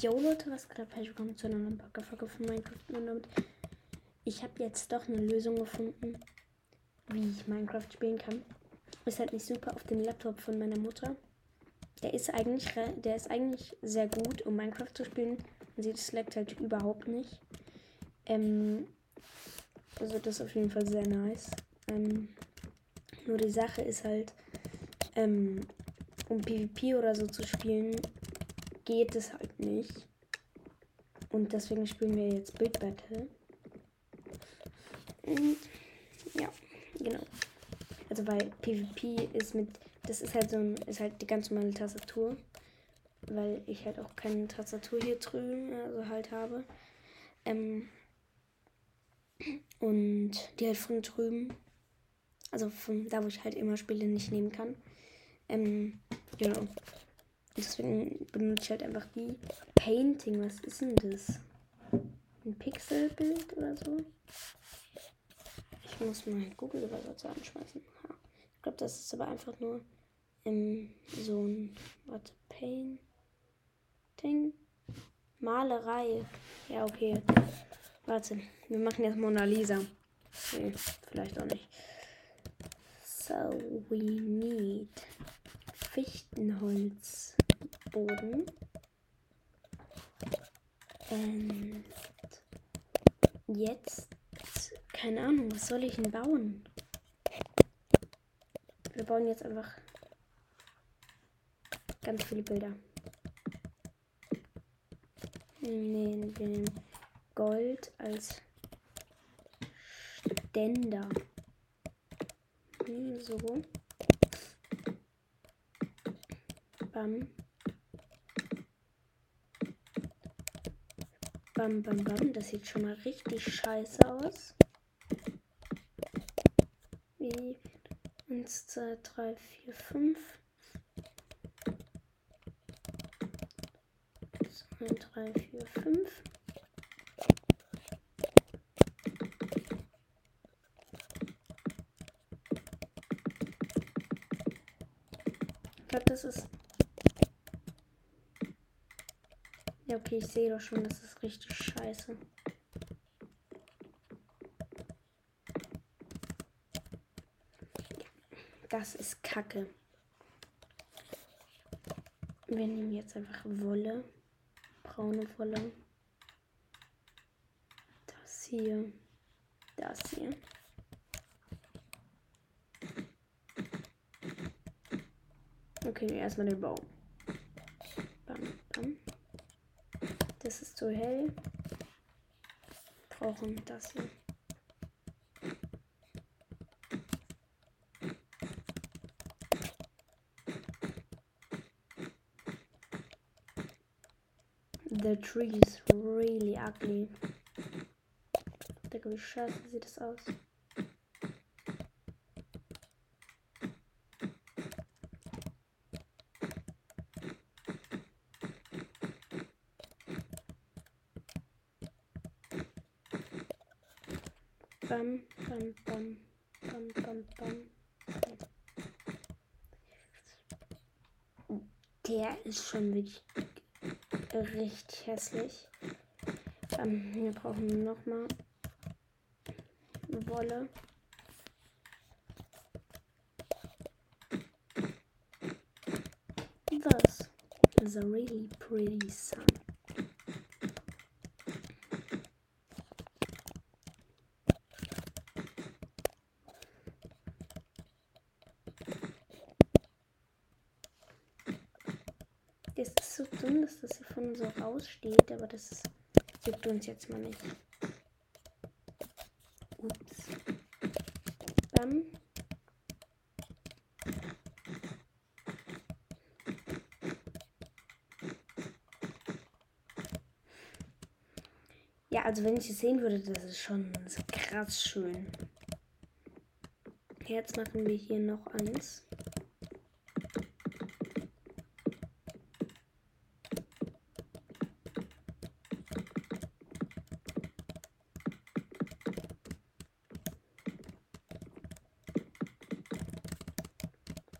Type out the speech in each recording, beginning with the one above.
Jo Leute, was gerade falsch willkommen zu einer neuen Podcast-Folge von Minecraft. Ich habe jetzt doch eine Lösung gefunden, wie ich Minecraft spielen kann. Ist halt nicht super auf dem Laptop von meiner Mutter. Der ist eigentlich, der ist eigentlich sehr gut, um Minecraft zu spielen. Man sieht, es leckt halt überhaupt nicht. Ähm, also das ist auf jeden Fall sehr nice. Ähm, nur die Sache ist halt, ähm, um PvP oder so zu spielen, geht es halt nicht. Und deswegen spielen wir jetzt Build Battle. Und ja, genau. Also bei PvP ist mit, das ist halt so ein, ist halt die ganz normale Tastatur. Weil ich halt auch keine Tastatur hier drüben, also halt habe. Ähm, und die halt von drüben, also von da, wo ich halt immer Spiele nicht nehmen kann. Ähm, genau. Deswegen benutze ich halt einfach die Painting. Was ist denn das? Ein Pixelbild oder so? Ich muss mal Google-Übersetzer anschmeißen. Ha. Ich glaube, das ist aber einfach nur ähm, so ein. Warte, Painting? Malerei. Ja, okay. Warte, wir machen jetzt Mona Lisa. Nee, vielleicht auch nicht. So, we need Fichtenholz. Boden. Und jetzt, keine Ahnung, was soll ich denn bauen? Wir bauen jetzt einfach ganz viele Bilder. Nehmen wir Gold als Ständer. Hm, so. Bam. Bam, bam, bam. Das sieht schon mal richtig scheiße aus. Wie 1, 2, 3, 4, 5. 2, 3, 4, 5. Ich glaube, das ist Ja, okay, ich sehe doch schon, das ist richtig scheiße. Das ist Kacke. Wir nehmen jetzt einfach Wolle. Braune Wolle. Das hier. Das hier. Okay, erstmal den Baum. Bam, bam. Das ist zu hell. Brauchen das hier. The tree is really ugly. Digga, wie scheiße sieht das aus. Bam, bam, bam, bam, bam, bam. Der ist schon wirklich richtig hässlich. Ähm, wir brauchen noch mal Wolle. Das is a really pretty sun. Das ist so dumm, dass das hier von so raussteht, aber das juckt uns jetzt mal nicht. Ups. Bam. Ja, also wenn ich es sehen würde, das ist schon krass schön. Jetzt machen wir hier noch eins.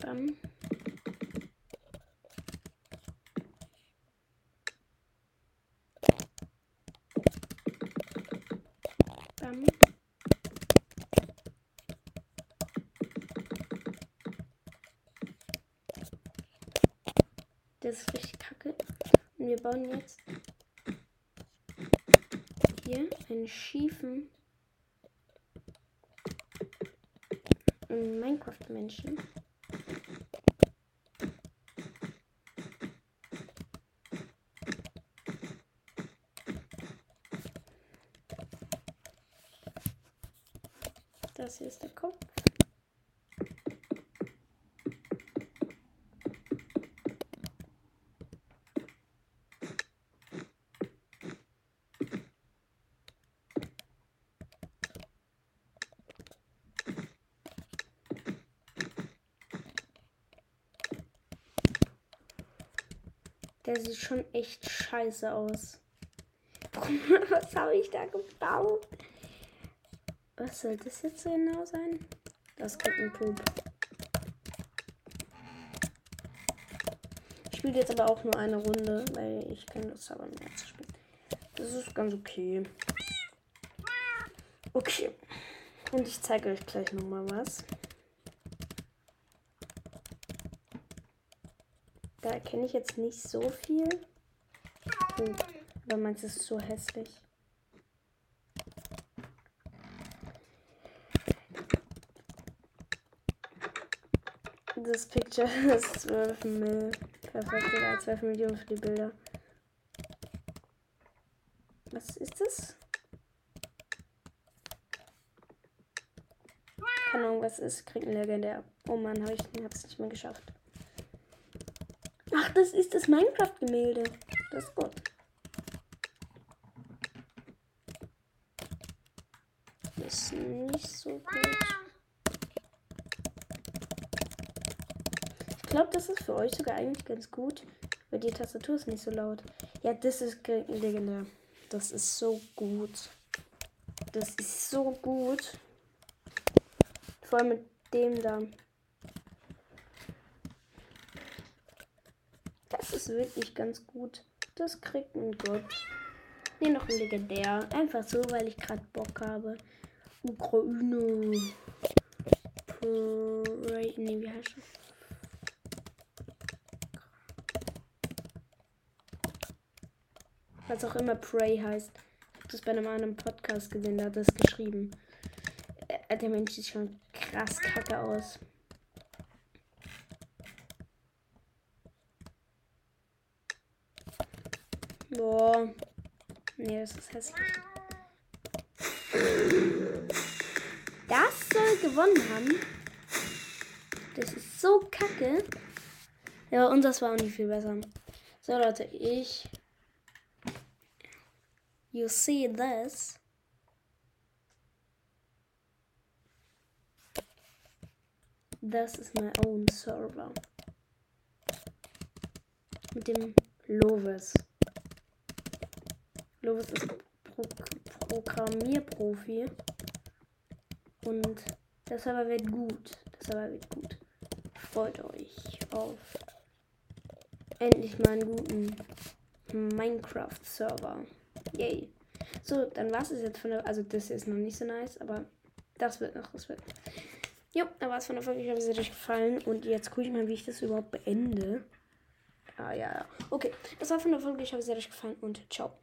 an. Bam. Das ist richtig kacke. Und wir bauen jetzt hier einen schiefen Minecraft-Menschen. Das hier ist der Kopf. Der sieht schon echt scheiße aus. Was habe ich da gebaut? Was soll das jetzt genau sein? Das Pup. Ich spiele jetzt aber auch nur eine Runde, weil ich keine Lust habe, mehr zu spielen. Das ist ganz okay. Okay. Und ich zeige euch gleich nochmal was. Da erkenne ich jetzt nicht so viel. Oh, aber meins ist so hässlich. Das Picture ist 12 Mill. Perfekt, ja, 12 Millionen für die Bilder. Was ist das? Keine Ahnung, was ist. Kriegt ein legendär. Oh Mann, hab ich hab's nicht mehr geschafft. Ach, das ist das Minecraft-Gemälde. Das ist gut. Das ist nicht so gut. Glaube, das ist für euch sogar eigentlich ganz gut, weil die Tastatur ist nicht so laut. Ja, das ist legendär. Das ist so gut. Das ist so gut. Vor allem mit dem da. Das ist wirklich ganz gut. Das kriegt ein Gott. Nee, noch ein legendär. Einfach so, weil ich gerade Bock habe. Ukraine. Parade. Nee, wie heißt das? Was auch immer Prey heißt. Ich habe das bei einem anderen Podcast gesehen, da hat das geschrieben. Äh, der Mensch sieht schon krass kacke aus. Boah. Nee, das ist hässlich. Das soll gewonnen haben. Das ist so kacke. Ja, das war auch nicht viel besser. So, Leute, ich. You see this? Das ist mein own server. Mit dem Lovis. Lovis ist Pro Programmierprofi. Und der Server wird gut. Der Server wird gut. Freut euch auf endlich mal einen guten Minecraft-Server. Yay. So, dann war es jetzt von der. Also, das ist noch nicht so nice, aber das wird noch. Das wird. Jo, da war es von der Folge. Ich hoffe, es hat euch gefallen. Und jetzt gucke ich mal, wie ich das überhaupt beende. Ah, ja, ja. Okay, das war von der Folge. Ich hoffe, es hat euch gefallen und ciao.